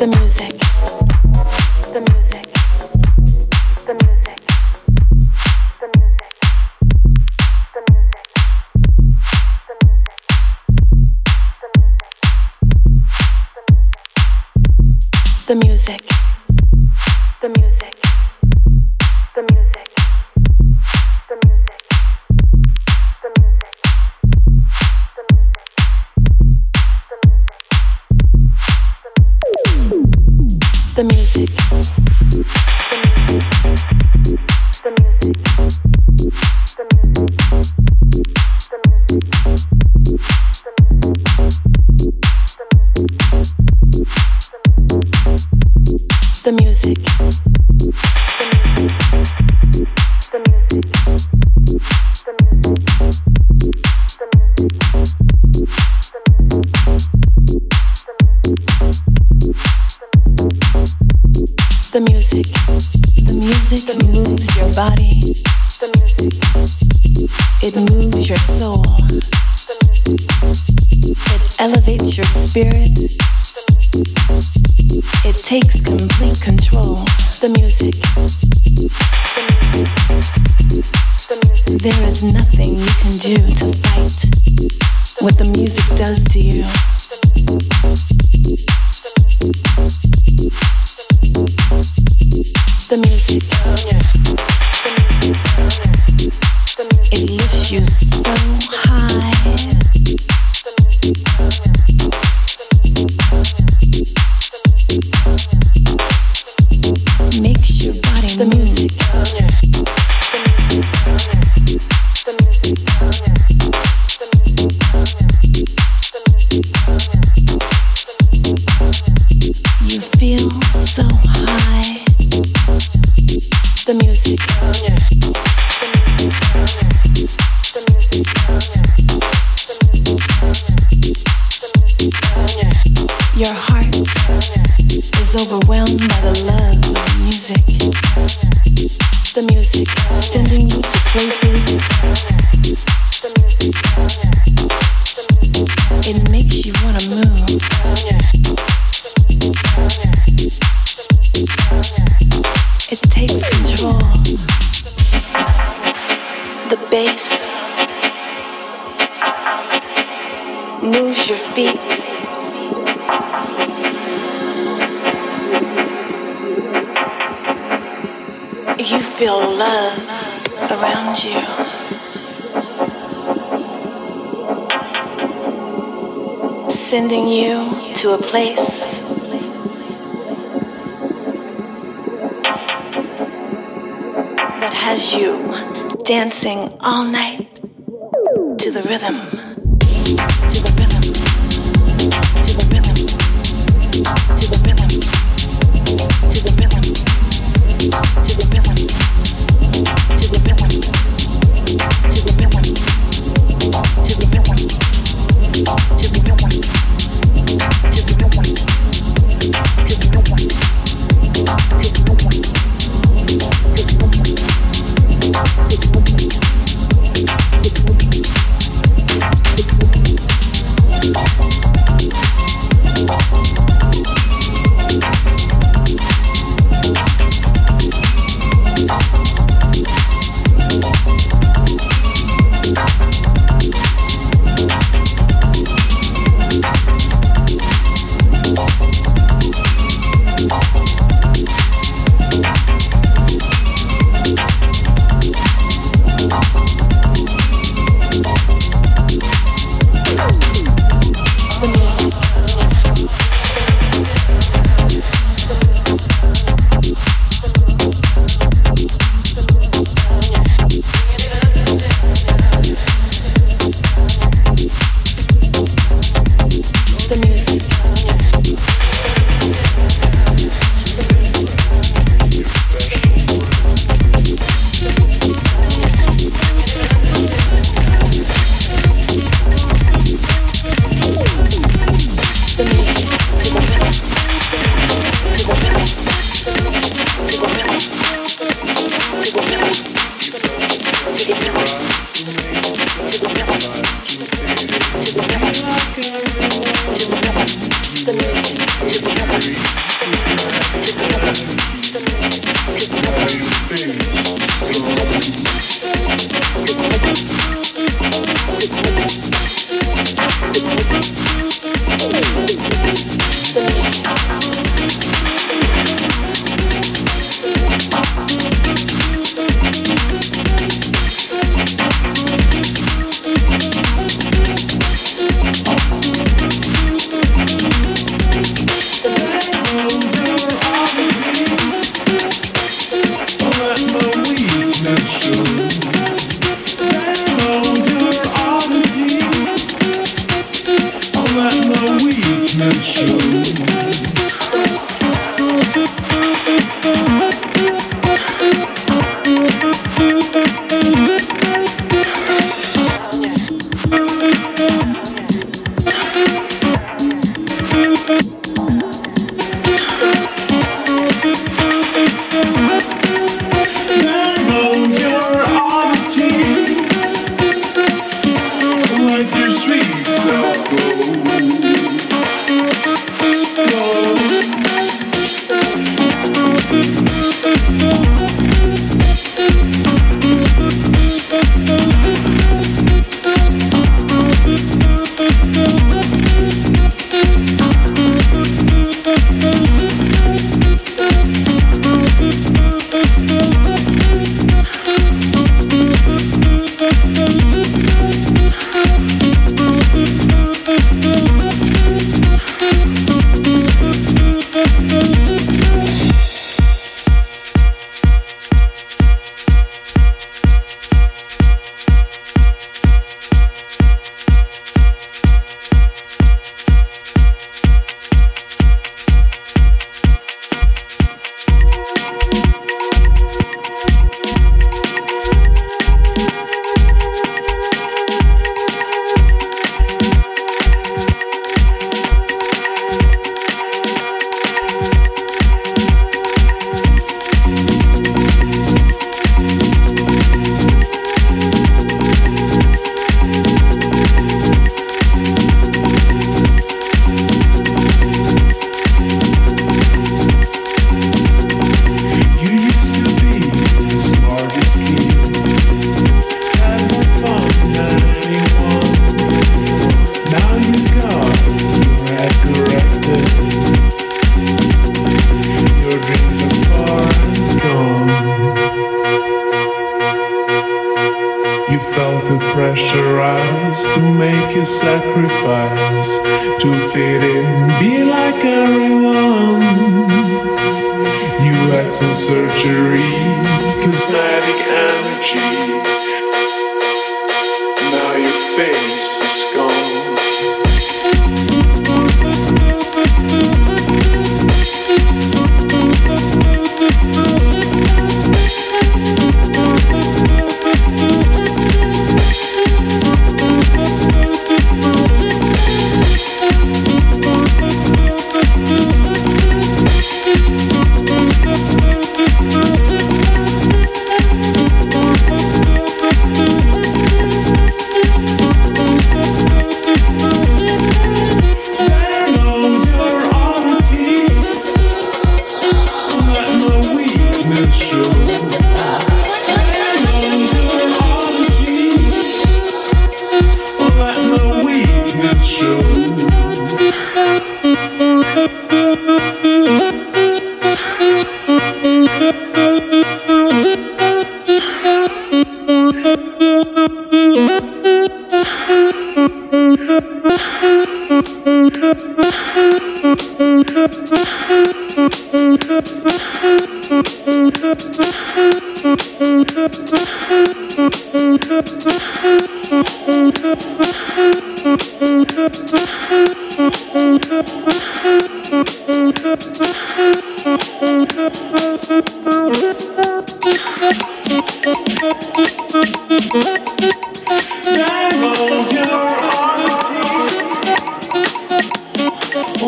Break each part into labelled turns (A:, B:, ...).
A: the music. music, the music that moves your body. The music. It moves your soul. The music. It elevates your spirit. The music. It takes complete control. The music. The music. The music. There is nothing you can do to fight what the music does to you. the music. around you. Sending you to a place that has you dancing all night to the rhythm. to the rhythm, to the rhythm. to be
B: my weakness.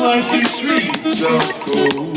B: Like your sweet self gold.